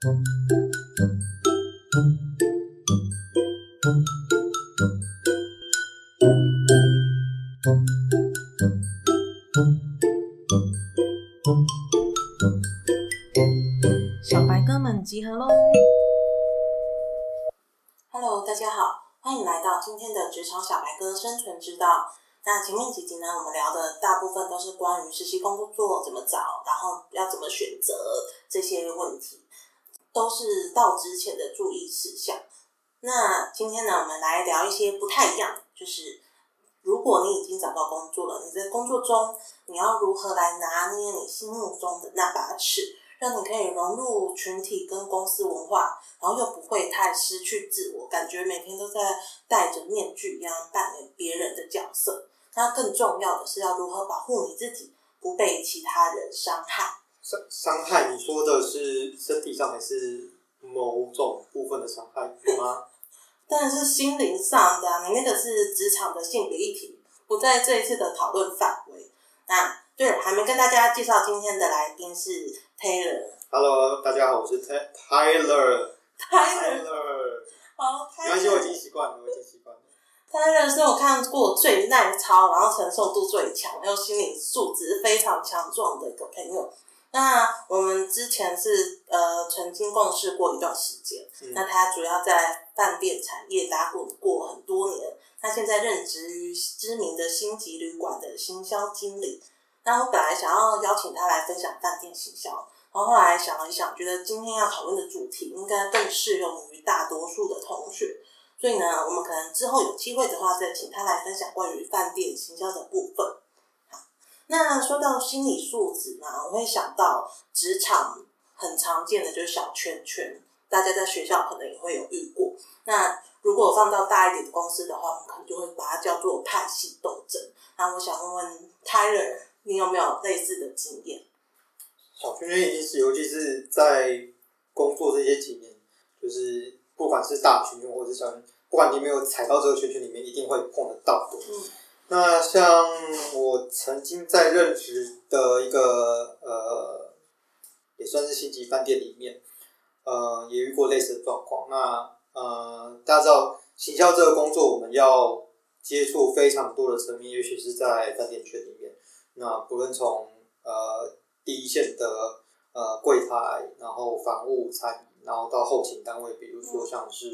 小白哥们集合喽！Hello，大家好，欢迎来到今天的职场小白哥生存之道。那前面几集呢，我们聊的大部分都是关于实习工作怎么找，然后要怎么选择这些问题，都是到之前的注意事项。那今天呢，我们来聊一些不太一样，就是如果你已经找到工作了，你在工作中你要如何来拿捏你心目中的那把尺，让你可以融入群体跟公司文化，然后又不会太失去自我，感觉每天都在戴着面具一样扮演别人的角色。那更重要的是要如何保护你自己，不被其他人伤害。伤伤害，你说的是身体上还是某种部分的伤害吗？当然是心灵上的。你那个是职场的性别议题，不在这一次的讨论范围。那对了，还没跟大家介绍今天的来宾是 Taylor。Hello，大家好，我是 Taylor。Taylor。好，没关系，我已经习惯了，我已经习惯了。Taylor 是我看过最耐操，然后承受度最强，又心理素质非常强壮的一个朋友。那我们之前是呃曾经共事过一段时间。那他主要在饭店产业打滚过很多年。他现在任职于知名的星级旅馆的行销经理。那我本来想要邀请他来分享饭店行销，然后后来想了一想，觉得今天要讨论的主题应该更适用于大多数的同学。所以呢，我们可能之后有机会的话，再请他来分享关于饭店行销的部分。好，那说到心理素质呢，我会想到职场很常见的就是小圈圈，大家在学校可能也会有遇过。那如果放到大一点的公司的话，我们可能就会把它叫做派系斗争。那我想问问 Tyler，你有没有类似的经验？小圈圈一定是，尤其是在工作这些几年，就是。不管是大圈圈或者是小圈，不管你没有踩到这个圈圈里面，一定会碰得到的。嗯，那像我曾经在任职的一个呃，也算是星级饭店里面，呃，也遇过类似的状况。那呃，大家知道，行销这个工作，我们要接触非常多的层面，尤其是在饭店圈里面。那不论从呃第一线的呃柜台，然后房务餐饮。然后到后勤单位，比如说像是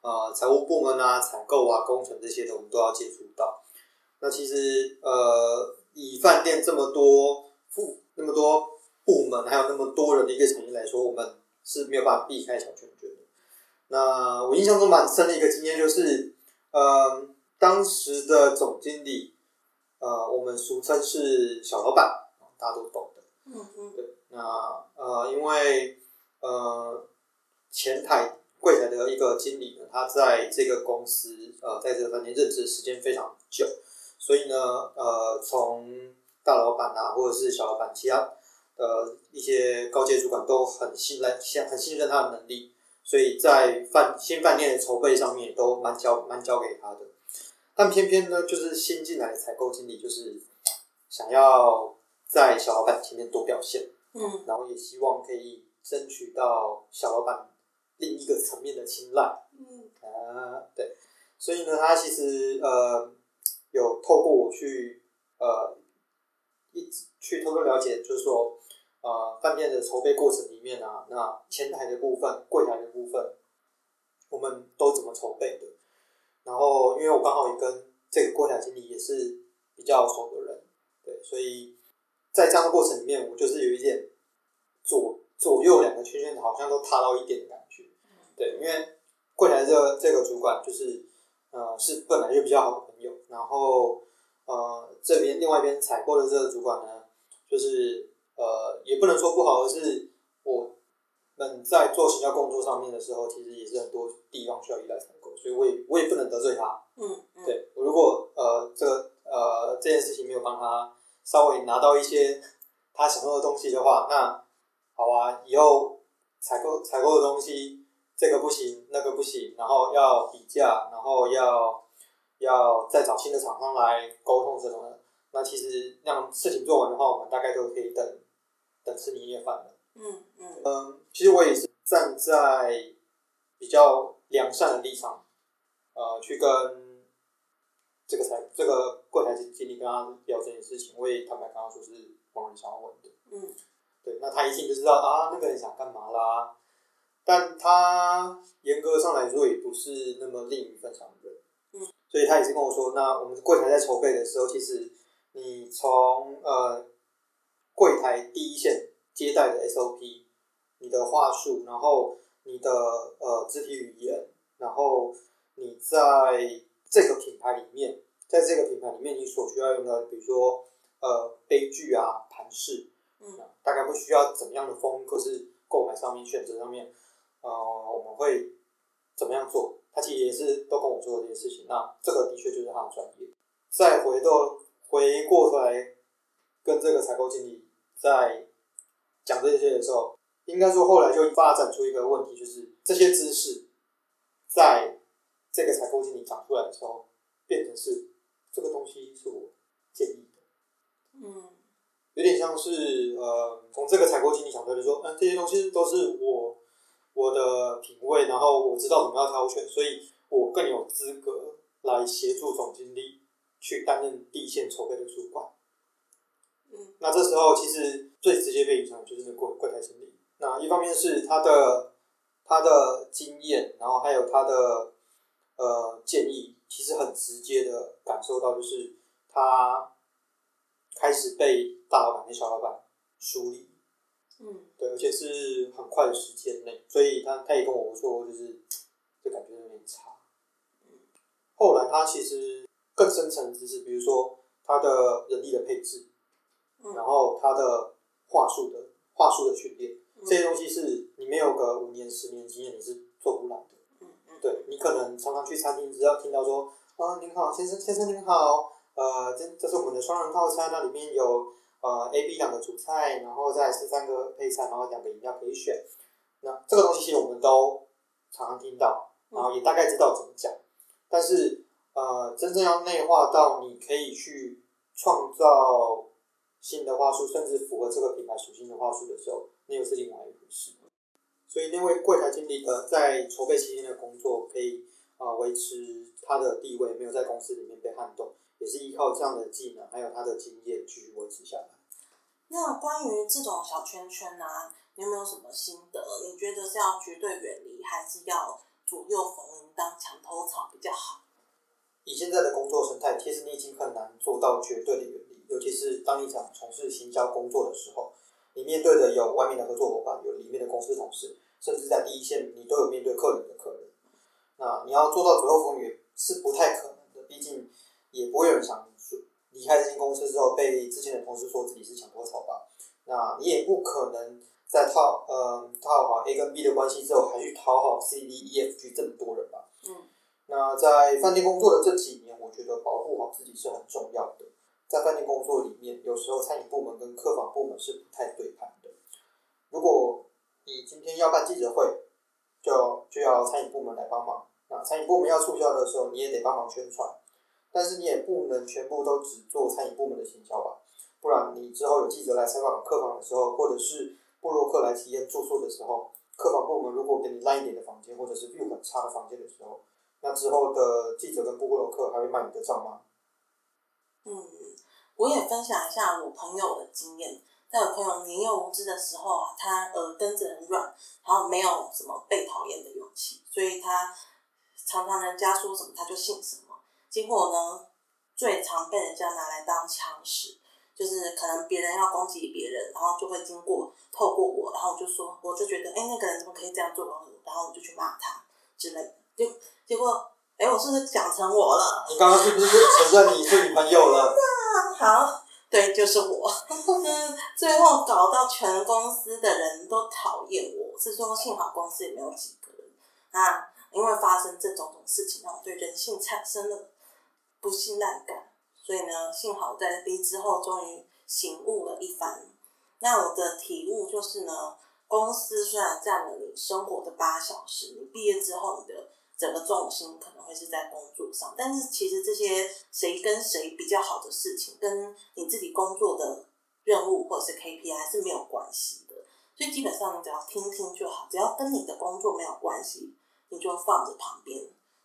呃财务部门啊、采购啊、工程这些的，我们都要接触到。那其实呃，以饭店这么多部、那么多部门，还有那么多人的一个产业来说，我们是没有办法避开小圈圈的。那我印象中蛮深的一个经验就是，呃，当时的总经理，呃，我们俗称是小老板，大家都懂的。嗯嗯。对，那呃，因为呃。前台柜台的一个经理呢，他在这个公司呃，在这个饭店任职的时间非常久，所以呢，呃，从大老板啊，或者是小老板，其他呃一些高阶主管都很信任，信很信任他的能力，所以在饭新饭店的筹备上面都蛮交蛮交给他的。但偏偏呢，就是新进来的采购经理，就是想要在小老板前面多表现，嗯，然后也希望可以争取到小老板。另一个层面的青睐，嗯啊，对，所以呢，他其实呃有透过我去呃一直去偷偷了解，就是说呃饭店的筹备过程里面啊，那前台的部分、柜台的部分，我们都怎么筹备的？然后，因为我刚好也跟这个柜台经理也是比较熟的人，对，所以在这样的过程里面，我就是有一点左左右两个圈圈好像都踏到一点的感觉。对，因为柜台这这个主管就是，呃，是本来就比较好然后呃，这边另外一边采购的这个主管呢，就是呃，也不能说不好，而是我们在做行销工作上面的时候，其实也是很多地方需要依赖采购，所以我也我也不能得罪他。嗯嗯。对，我如果呃这个呃这件事情没有帮他稍微拿到一些他想要的东西的话，那好啊，以后采购采购的东西。这个不行，那个不行，然后要比价，然后要要再找新的厂商来沟通这种的。那其实让事情做完的话，我们大概都可以等等吃年夜饭了。嗯嗯嗯，其实我也是站在比较良善的立场，呃，去跟这个财这个柜台经经理跟他聊这件事情，我也坦白跟他说是某人想要问的。嗯，对，那他一听就知道啊，那个人想干嘛啦。但他严格上来说也不是那么利于分享所以他也是跟我说，那我们柜台在筹备的时候，其实你从呃柜台第一线接待的 SOP，你的话术，然后你的呃肢体语言，然后你在这个品牌里面，在这个品牌里面你所需要用的，比如说呃杯具啊、盘饰，嗯，大概会需要怎么样的风格是购买上面选择上面，呃，我们会怎么样做？他其实也是都跟我说这些事情，那这个的确就是他的专业。再回到回过头来跟这个采购经理在讲这些的时候，应该说后来就发展出一个问题，就是这些知识在这个采购经理讲出来的时候，变成是这个东西是我建议的，嗯有点像是呃，从这个采购经理讲出来就说，嗯、这些东西都是我我的品味，然后我知道怎么样挑选，所以我更有资格来协助总经理去担任第一线筹备的主管。嗯那这时候其实最直接被影响的就是那个柜柜台经理。那一方面是他的他的经验，然后还有他的呃建议，其实很直接的感受到，就是他开始被大老板跟小老板梳理，嗯对，而且是很快的时间内，所以他他也跟我说，就是这感觉有点差。后来他其实更深层的知识，比如说他的人力的配置，嗯然后他的话术的话术的训练，嗯这些东西是你没有个五年、十年经验，你是做不来的。嗯嗯对你可能常常去餐厅，只要听到说啊您好，先生先生您好，呃这这是我们的双人套餐，那里面有呃 A、B 两个主菜，然后再是三个配菜，然后两个饮料可以选。那这个东西其实我们都常常听到，然后也大概知道怎么讲，但是呃真正要内化到你可以去创造新的话术，甚至符合这个品牌属性的话术的时候，那又是另外一回事。所以那位柜台经理的在筹备期间的工作，可以啊、维持他的地位，没有在公司里面被撼动，也是依靠这样的技能还有他的经验继续维持下来。那关于这种小圈圈呢、你有没有什么心得？你觉得是要绝对远离，还是要左右逢迎当墙头草比较好？以现在的工作生态，其实你已经很难做到绝对的远离，尤其是当你想从事行销工作的时候，你面对的有外面的合作伙伴，有里面的公司同事，甚至在第一线，你都有面对客人的客人。那你要做到左右逢源是不太可能的，毕竟也不会有人想说离开这间公司之后被之前的同事说自己是墙头草吧。那你也不可能在套呃套好 A 跟 B 的关系之后，还去讨好 C、D、E、F、G 这么多人吧。嗯那在饭店工作的这几年，我觉得保护好自己是很重要的。在饭店工作里面，有时候餐饮部门跟客房部门是不太对盘的。如果你今天要办记者会，就就要餐饮部门来帮忙。那餐饮部门要促销的时候，你也得帮忙宣传。但是你也不能全部都只做餐饮部门的行销吧，不然你之后有记者来采访客房的时候，或者是布洛克来体验住宿的时候，客房部门如果给你烂一点的房间，或者是 view 很差的房间的时候，那之后的记者跟布洛克还会卖你的账吗？嗯，我也分享一下我朋友的经验。在我朋友年幼无知的时候啊，他耳根子很软，然后没有什么被讨厌的勇气，所以他常常人家说什么他就信什么。结果呢，最常被人家拿来当枪使，就是可能别人要攻击别人，然后就会经过透过我，然后我就说，我就觉得，哎、那个人怎么可以这样做？然后我就去骂他之类的。结结果，哎、我是不是讲成我了？你刚刚是不是承认你是女朋友了？好，对，就是我。嗯，最后搞到全公司的人都讨厌我，是说幸好公司也没有几个人那，因为发生这种种事情，让我对人性产生了不信赖感。所以呢，幸好在离职后终于醒悟了一番。那我的体悟就是呢，公司虽然占了你生活的八小时，你毕业之后你的整个重心可能会是在工作上，但是其实这些谁跟谁比较好的事情，跟你自己工作的任务或者是 KPI 是没有关系的。所以基本上你只要听听就好，只要跟你的工作没有关系，你就放着旁边，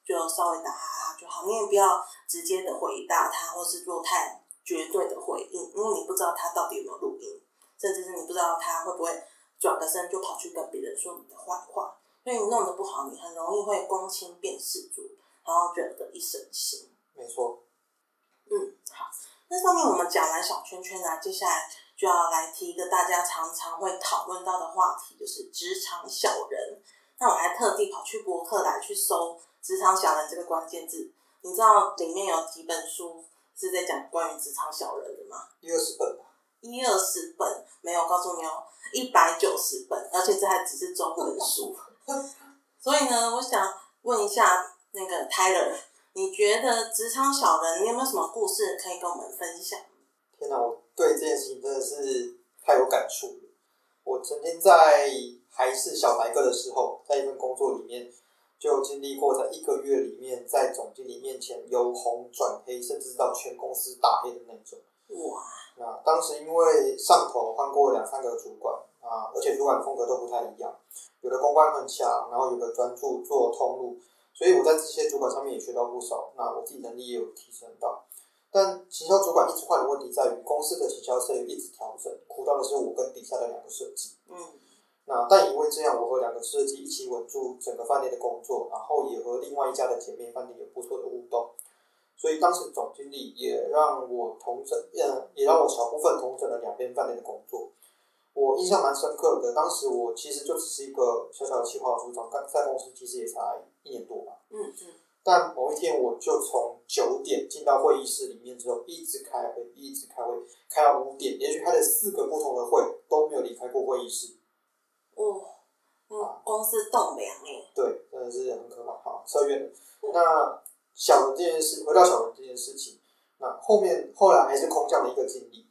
就稍微打哈哈就好。你也不要直接的回答他，或是做太绝对的回应，因为你不知道他到底有没有录音，甚至是你不知道他会不会转个身就跑去跟别人说你的坏话。所以你弄得不好，你很容易会公亲变世主，然后惹得一身腥。没错。嗯，好。那上面我们讲完小圈圈啊，接下来就要来提一个大家常常会讨论到的话题，就是职场小人。那我还特地跑去博客来去搜“职场小人”这个关键字，你知道里面有几本书是在讲关于职场小人的吗？一二十本吧。一二十本没有，告诉你哦，一百九十本，而且这还只是中文书。所以呢，我想问一下那个 Tyler，你觉得职场小人，你有没有什么故事可以跟我们分享？天哪，我对这件事情真的是太有感触了。我曾经在还是小白哥的时候，在一份工作里面，就经历过在一个月里面，在总经理面前由红转黑，甚至到全公司大黑的那种。哇！那当时因为上头换过两三个主管啊，而且主管风格都不太一样，有的公关很强，然后有的专注做通路，所以我在这些主管上面也学到不少。那我自己能力也有提升到。但行销主管一直换的问题在于，公司的行销策略一直调整，苦到的是我跟底下的两个设计。嗯。那但因为这样，我和两个设计一起稳住整个饭店的工作，然后也和另外一家的姐妹饭店有不错的互动。所以当时总经理也让我同整，嗯，也让我小部分同整了两边饭店的工作。我印象蛮深刻的，当时我其实就只是一个小小的企划组长，刚在公司其实也才一年多吧。嗯嗯。但某一天，我就从九点进到会议室里面之后，一直开会，一直开会，开到五点，连续开了四个不同的会，都没有离开过会议室。公司栋梁哎。对，真的是很可怕。好，扯远了。那。小人这件事，回到小人这件事情，那后面后来还是空降了一个经理，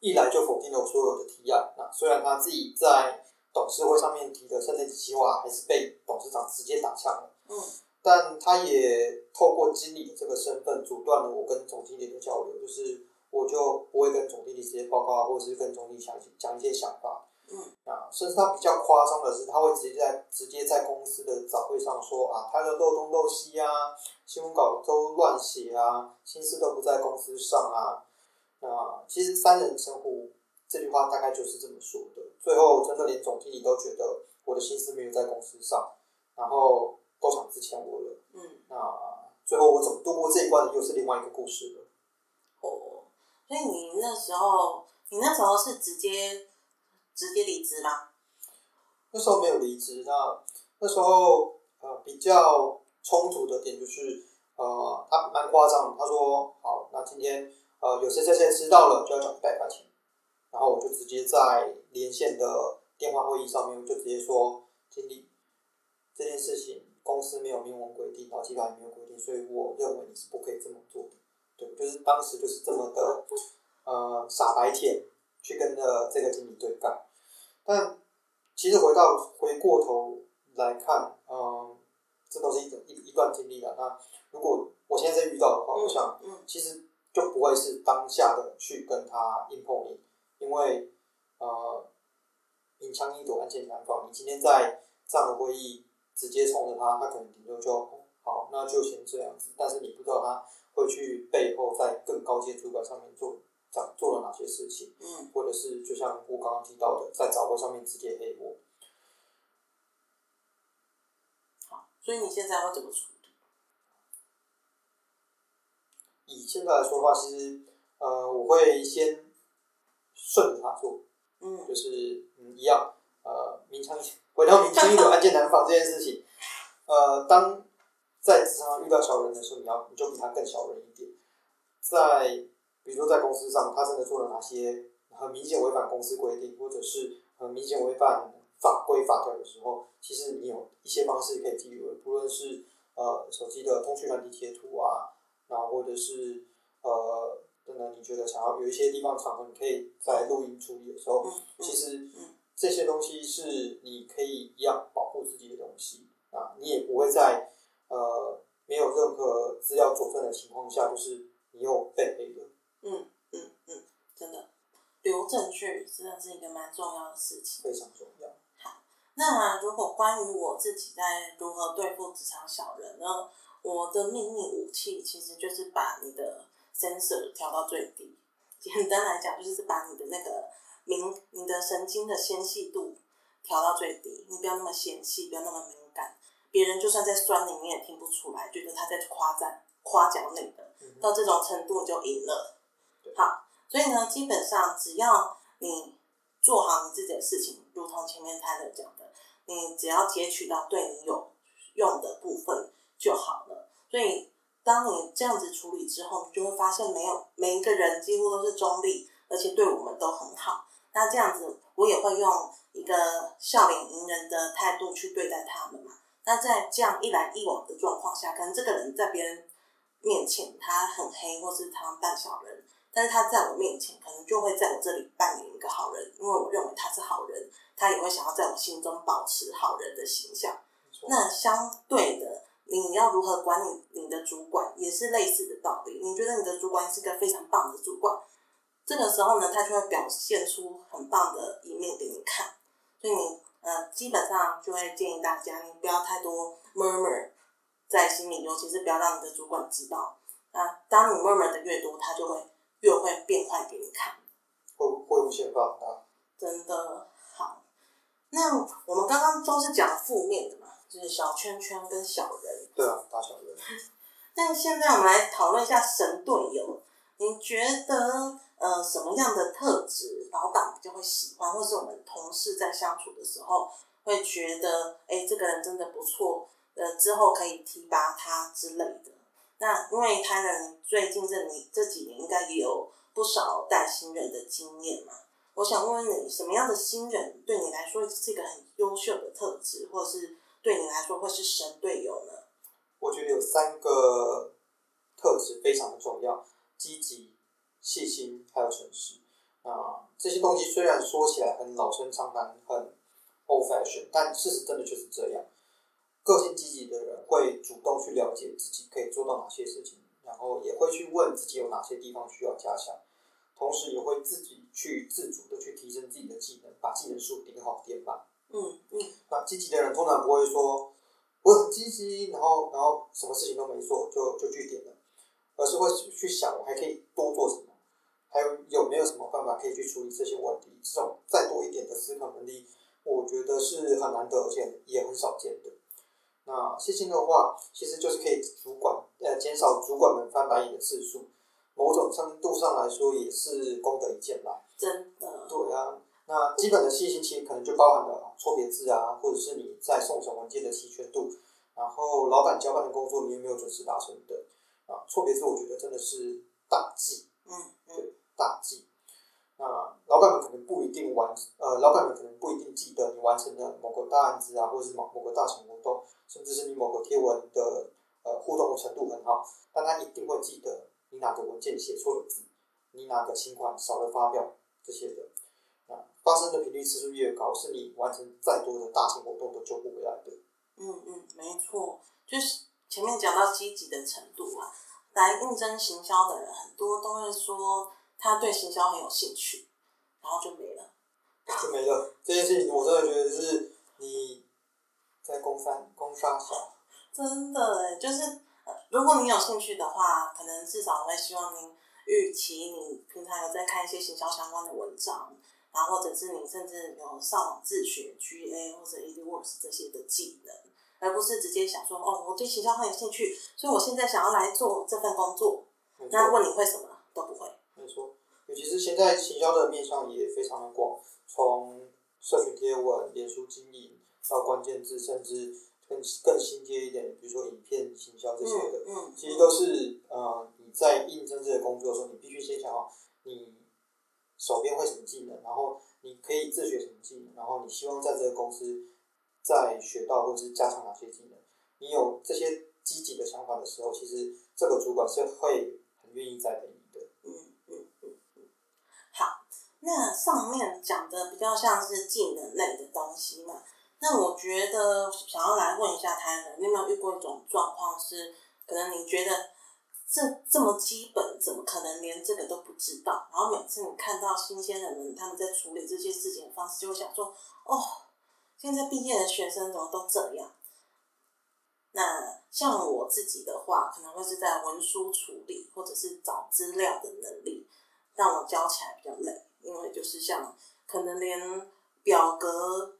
一来就否定了我所有的提案。那虽然他自己在董事会上面提的圣诞节计划，还是被董事长直接打枪了。嗯，但他也透过经理的这个身份，阻断了我跟总经理的交流，就是我就不会跟总经理直接报告，或者是跟总经理讲讲一些想法。甚至他比较夸张的是，他会直接在直接在公司的早会上说啊，他的漏东漏西啊，新闻稿都乱写啊，心思都不在公司上啊。那其实三人称呼这句话大概就是这么说的。最后真的连总经理都觉得我的心思没有在公司上，然后都想之前我了。嗯，那最后我怎么度过这一关的，又是另外一个故事了。哦，所以你那时候，你那时候是直接。直接离职啦？那时候没有离职，那那时候呃比较冲突的点就是呃他蛮夸张，他说好，那今天呃有谁谁谁迟到了就要缴一百块钱，然后我就直接在连线的电话会议上面我就直接说经理这件事情公司没有明文规定，劳基法也没有规定，所以我认为你是不可以这么做的，对，就是当时就是这么的呃傻白甜。去跟呃这个经理对干，但其实回到回过头来看，嗯，这都是一一一段经历了。那如果我现在在遇到的话，我想，其实就不会是当下的去跟他硬碰硬，因为呃，明枪易躲，暗箭难防。你今天在这样的会议直接冲着他，他可能顶多就好，那就先这样子。但是你不知道他会去背后在更高阶主管上面做。做了哪些事情？嗯，或者是就像我刚刚提到的，在早会上面直接黑我。好，所以你现在会怎么处理？以现在来说的话，其实呃，我会先顺着他做，嗯，就是嗯一样，呃，明枪回到明枪易躲，暗箭难防这件事情。呃，当在职场上遇到小人的时候，你要你就比他更小人一点，在。比如说，在公司上，他真的做了哪些很明显违反公司规定，或者是很明显违反法规法条的时候，其实你有一些方式可以记录，不论是呃手机的通讯软体贴图啊，然后或者是呃等等，你觉得想要有一些地方场合，你可以在录音处理的时候，其实这些东西是你可以一样保护自己的东西啊，你也不会在呃没有任何资料佐证的情况下，就是你又被黑了。嗯嗯嗯，真的留证据真的是一个蛮重要的事情。非常重要。好那如果关于我自己在如何对付职场小人呢？我的秘密武器其实就是把你的 sensor 调到最低。简单来讲，就是把你的那个敏、你的神经的纤细度调到最低。你不要那么纤细，不要那么敏感。别人就算在酸你，你也听不出来，觉得他在夸赞、夸奖你的。到这种程度就赢了。所以呢，基本上只要你做好你自己的事情，如同前面泰勒讲的。你只要截取到对你有用的部分就好了。所以，当你这样子处理之后，你就会发现，没有每一个人几乎都是中立，而且对我们都很好。那这样子，我也会用一个笑脸迎人的态度去对待他们嘛。那在这样一来一往的状况下，可能这个人在别人面前他很黑，或是他扮小人。但是他在我面前，可能就会在我这里扮演一个好人，因为我认为他是好人，他也会想要在我心中保持好人的形象。那相对的，你要如何管理你的主管，也是类似的道理。你觉得你的主管是个非常棒的主管，这个时候呢，他就会表现出很棒的一面给你看。所以你呃，基本上就会建议大家，你不要太多 murmur 在心里，尤其是不要让你的主管知道。那当你 murmur 的越多，他就会。越会变坏给你看，会会无限放大。真的好，那我们刚刚都是讲负面的嘛，就是小圈圈跟小人。对啊，大小人。但现在我们来讨论一下神队友。你觉得呃什么样的特质老板比较会喜欢，或是我们同事在相处的时候会觉得，哎，这个人真的不错，呃，之后可以提拔他之类的。那因为他人最近这你这几年应该也有不少带新人的经验嘛，我想问问你，什么样的新人对你来说是一个很优秀的特质，或是对你来说会是神队友呢？我觉得有三个特质非常的重要：积极、细心，还有诚实。啊，这些东西虽然说起来很老生常谈，很 old fashion，但事实真的就是这样。个性积极的人会主动去了解自己可以做到哪些事情，然后也会去问自己有哪些地方需要加强，同时也会自己去自主的去提升自己的技能，把技能树顶好点满。嗯嗯。那积极的人通常不会说我很积极，然后然后什么事情都没做就就去点了，而是会去想我还可以多做什么，还有有没有什么办法可以去处理这些问题。这种再多一点的思考能力，我觉得是很难得，而且也很少见的。那细心的话，其实就是可以主管呃减少主管们翻白眼的次数，某种程度上来说也是功德一件啦。真的。对啊，那基本的细心其实可能就包含了错别字啊，或者是你在送审文件的齐全度，然后老板交办的工作你有没有准时达成的啊？错别字我觉得真的是大忌。嗯。对，大忌。那老板们可能不一定完，呃，老板们可能不一定记得你完成的某个大案子啊，或者是某某个大型活动。甚至是你某个贴文的呃互动的程度很好，但他一定会记得你哪个文件写错了字，你哪个情款少了发票这些的，啊，发生的频率次数越高，是你完成再多的大型活动都救不回来的。嗯嗯，没错，就是前面讲到积极的程度啊，来应征行销的人很多都会说他对行销很有兴趣，然后就没了，就没了。这件事情我真的觉得是你。在攻三攻杀小，真的哎，就是如果你有兴趣的话，可能至少会希望您预期你平常有在看一些行销相关的文章，然后或者是你甚至有上网自学 GA 或者 EdWords 这些的技能，而不是直接想说哦，我对行销很有兴趣，所以我现在想要来做这份工作。那问你会什么都不会。其是现在行销的面向也非常的广，从社群贴文、脸书经营。到关键字，甚至更更新阶一点，比如说影片行销这些的，其实都是呃你在应征这个工作的时候，你必须先想好你手边会什么技能，然后你可以自学什么技能，然后你希望在这个公司再学到或者是加强哪些技能。你有这些积极的想法的时候，其实这个主管是会很愿意栽培你的。嗯嗯嗯嗯。好，那上面讲的比较像是技能类的东西嘛。那我觉得想要来问一下他们，你有没有遇过一种状况是，可能你觉得这这么基本，怎么可能连这个都不知道？然后每次你看到新鲜的人他们在处理这些事情的方式，就会想说：哦，现在毕业的学生怎么都这样？那像我自己的话，可能会是在文书处理或者是找资料的能力，让我教起来比较累，因为就是像可能连表格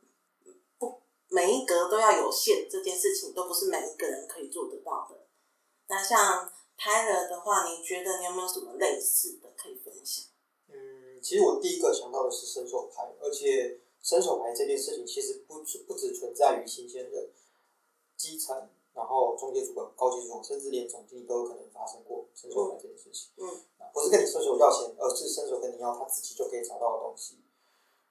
不每一格都要有限这件事情，都不是每一个人可以做得到的。那像拍了的话，你觉得你有没有什么类似的可以分享？嗯，其实我第一个想到的是伸手牌，而且伸手牌这件事情其实不不只存在于新鲜人，基层。然后中介主管、高级主管，甚至连总经理都有可能发生过伸手牌这件事情。嗯，不是跟你伸手要钱，而是伸手跟你要他自己就可以找到的东西。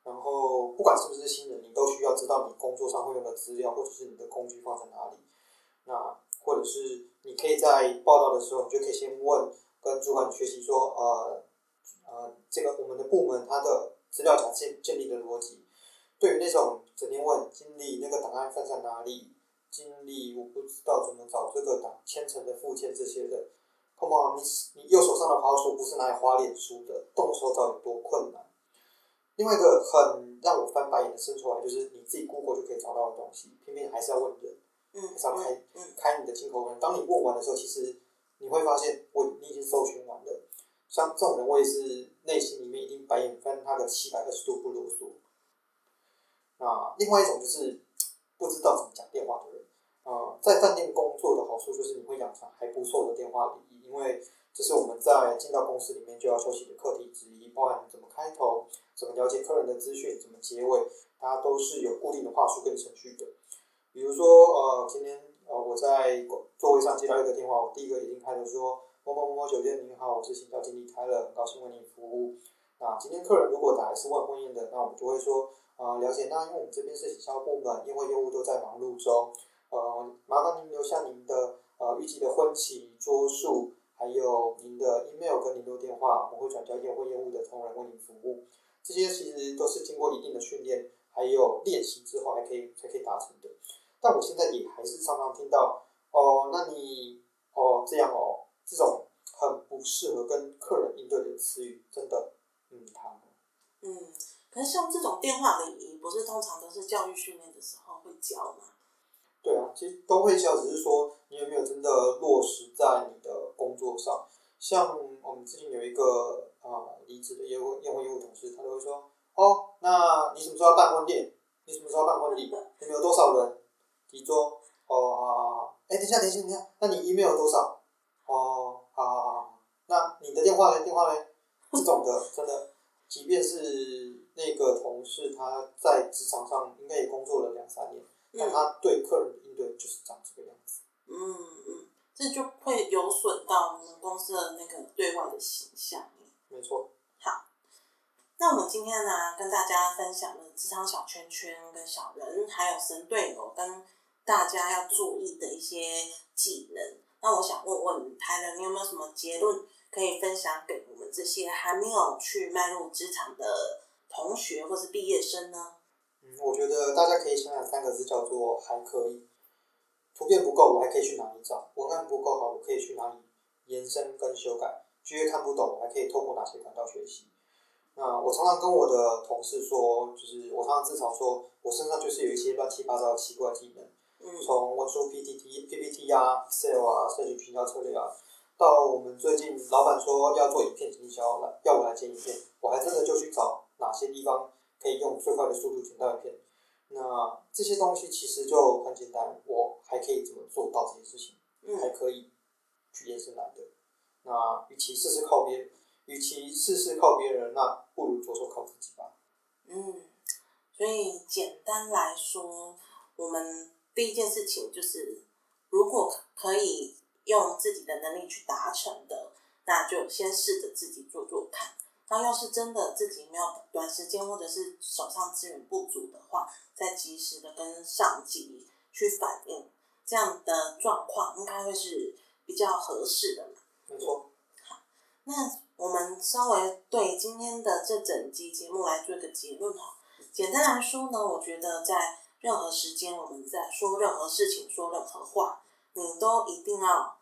然后不管是不是新人，你都需要知道你工作上会用的资料，或者是你的工具放在哪里。那或者是你可以在报道的时候，你就可以先问跟主管学习说，呃呃，这个我们的部门它的资料夹建建立的逻辑。对于那种整天问经理那个档案放在哪里？经历我不知道怎么找这个档千层的附件这些的，Come on，你你右手上的滑鼠不是拿来滑脸书的，动手找有多困难？另外一个很让我翻白眼的伸出来，就是你自己 Google 就可以找到的东西，偏偏还是要问人，嗯还是要开开你的进口人。当你问完的时候，其实你会发现我你已经搜寻完了。像这种人，我也是内心里面已经白眼翻他个七百二十度不啰嗦。那另外一种就是不知道怎么讲电话的在饭店工作的好处就是你会养成还不错的电话礼仪，因为这是我们在进到公司里面就要休息的课题之一，包含怎么开头、怎么了解客人的资讯、怎么结尾，它都是有固定的话术跟程序的。比如说，呃，今天呃我在座位上接到一个电话，我第一个已经开头说某某某某酒店您好，我是行销经理开了，很高兴为您服务。那今天客人如果打来是问婚宴的，那我们就会说，呃，了解，那因为我们这边是行销部门，因为业务都在忙碌中。麻烦您留下您的呃预计的婚期桌数，还有您的 email 跟联络电话，我们会转交宴会业务的同仁为您服务。这些其实都是经过一定的训练，还有练习之后，还可以才可以达成的。但我现在也还是常常听到，哦，那你哦这样哦，这种很不适合跟客人应对的词语，真的，嗯，他，嗯，可是像这种电话礼仪，不是通常都是教育训练的时候会教吗？对啊，其实都会笑，只是说你有没有真的落实在你的工作上。像我们最近有一个啊离职的业务业务业务同事，他都会说：“哦，那你什么时候要办婚宴？你什么时候要办婚礼？你们有多少人？几桌？哦啊，哎，等下，等下，等下，那你 email 多少？哦，好好好，那你的电话呢？电话呢？这种的，真的，即便是那个同事，他在职场上应该也工作了两三年。那他对客人的应对就是长这个样子。嗯嗯，这就会有损到我们公司的那个对外的形象。没错。好，那我们今天呢，跟大家分享了职场小圈圈跟小人，还有神队友跟大家要注意的一些技能。那我想问问台人，你有没有什么结论可以分享给我们这些还没有去迈入职场的同学或是毕业生呢？我觉得大家可以想想三个字，叫做还可以。图片不够，我还可以去哪里找？文案不够好，我可以去哪里延伸跟修改？G A 看不懂，我还可以透过哪些管道学习？那我常常跟我的同事说，就是我常常自嘲说，我身上就是有一些乱七八糟的奇怪技能。嗯。从文书 PPT P P T 啊，Excel 啊，社群营销策略啊，到我们最近老板说要做影片营销来，要我来接影片，我还真的就去找哪些地方。可以用最快的速度剪到一片，那这些东西其实就很简单，我还可以怎么做到这些事情？还可以去延伸来的。那与其事事靠别，与其事事靠别人，那不如着手靠自己吧。嗯，所以简单来说，我们第一件事情就是，如果可以用自己的能力去达成的，那就先试着自己做做看。那要是真的自己没有短时间或者是手上资源不足的话，再及时的跟上级去反映这样的状况，应该会是比较合适的嘛。没错。好，那我们稍微对今天的这整集节目来做一个结论哈。简单来说呢，我觉得在任何时间我们在说任何事情、说任何话，你都一定要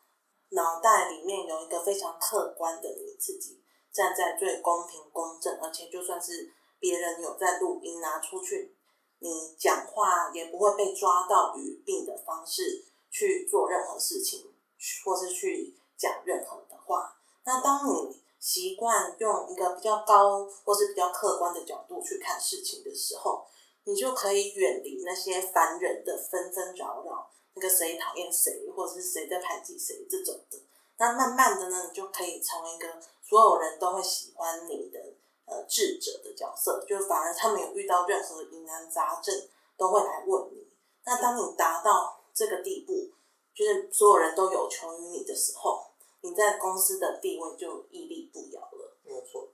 脑袋里面有一个非常客观的你自己，站在最公平公正，而且就算是别人有在录音拿出去，你讲话也不会被抓到语病的方式去做任何事情，或是去讲任何的话。那当你习惯用一个比较高或是比较客观的角度去看事情的时候，你就可以远离那些烦人的纷纷扰扰，那个谁讨厌谁，或者是谁在排挤谁这种的。那慢慢的呢，你就可以成为一个所有人都会喜欢你的呃智者的角色，就反而他们有遇到任何疑难杂症都会来问你。那当你达到这个地步，就是所有人都有求于你的时候，你在公司的地位就屹立不摇了。没有错。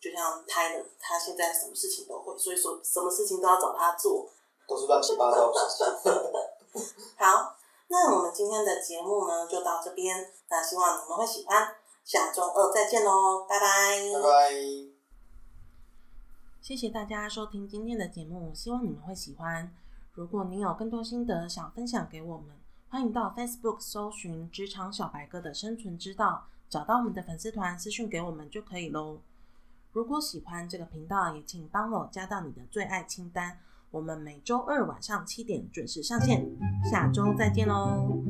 就像 Tyler，他现在什么事情都会，所以说什么事情都要找他做，都是乱七八糟的事情。好，那我们今天的节目呢就到这边，那希望你们会喜欢，下周二再见喽，拜拜，拜拜。谢谢大家收听今天的节目，希望你们会喜欢。如果你有更多心得想分享给我们，欢迎到 Facebook 搜寻“职场小白哥的生存之道”，找到我们的粉丝团私讯给我们就可以喽。如果喜欢这个频道，也请帮我加到你的最爱清单。我们每周二晚上七点准时上线，下周再见喽。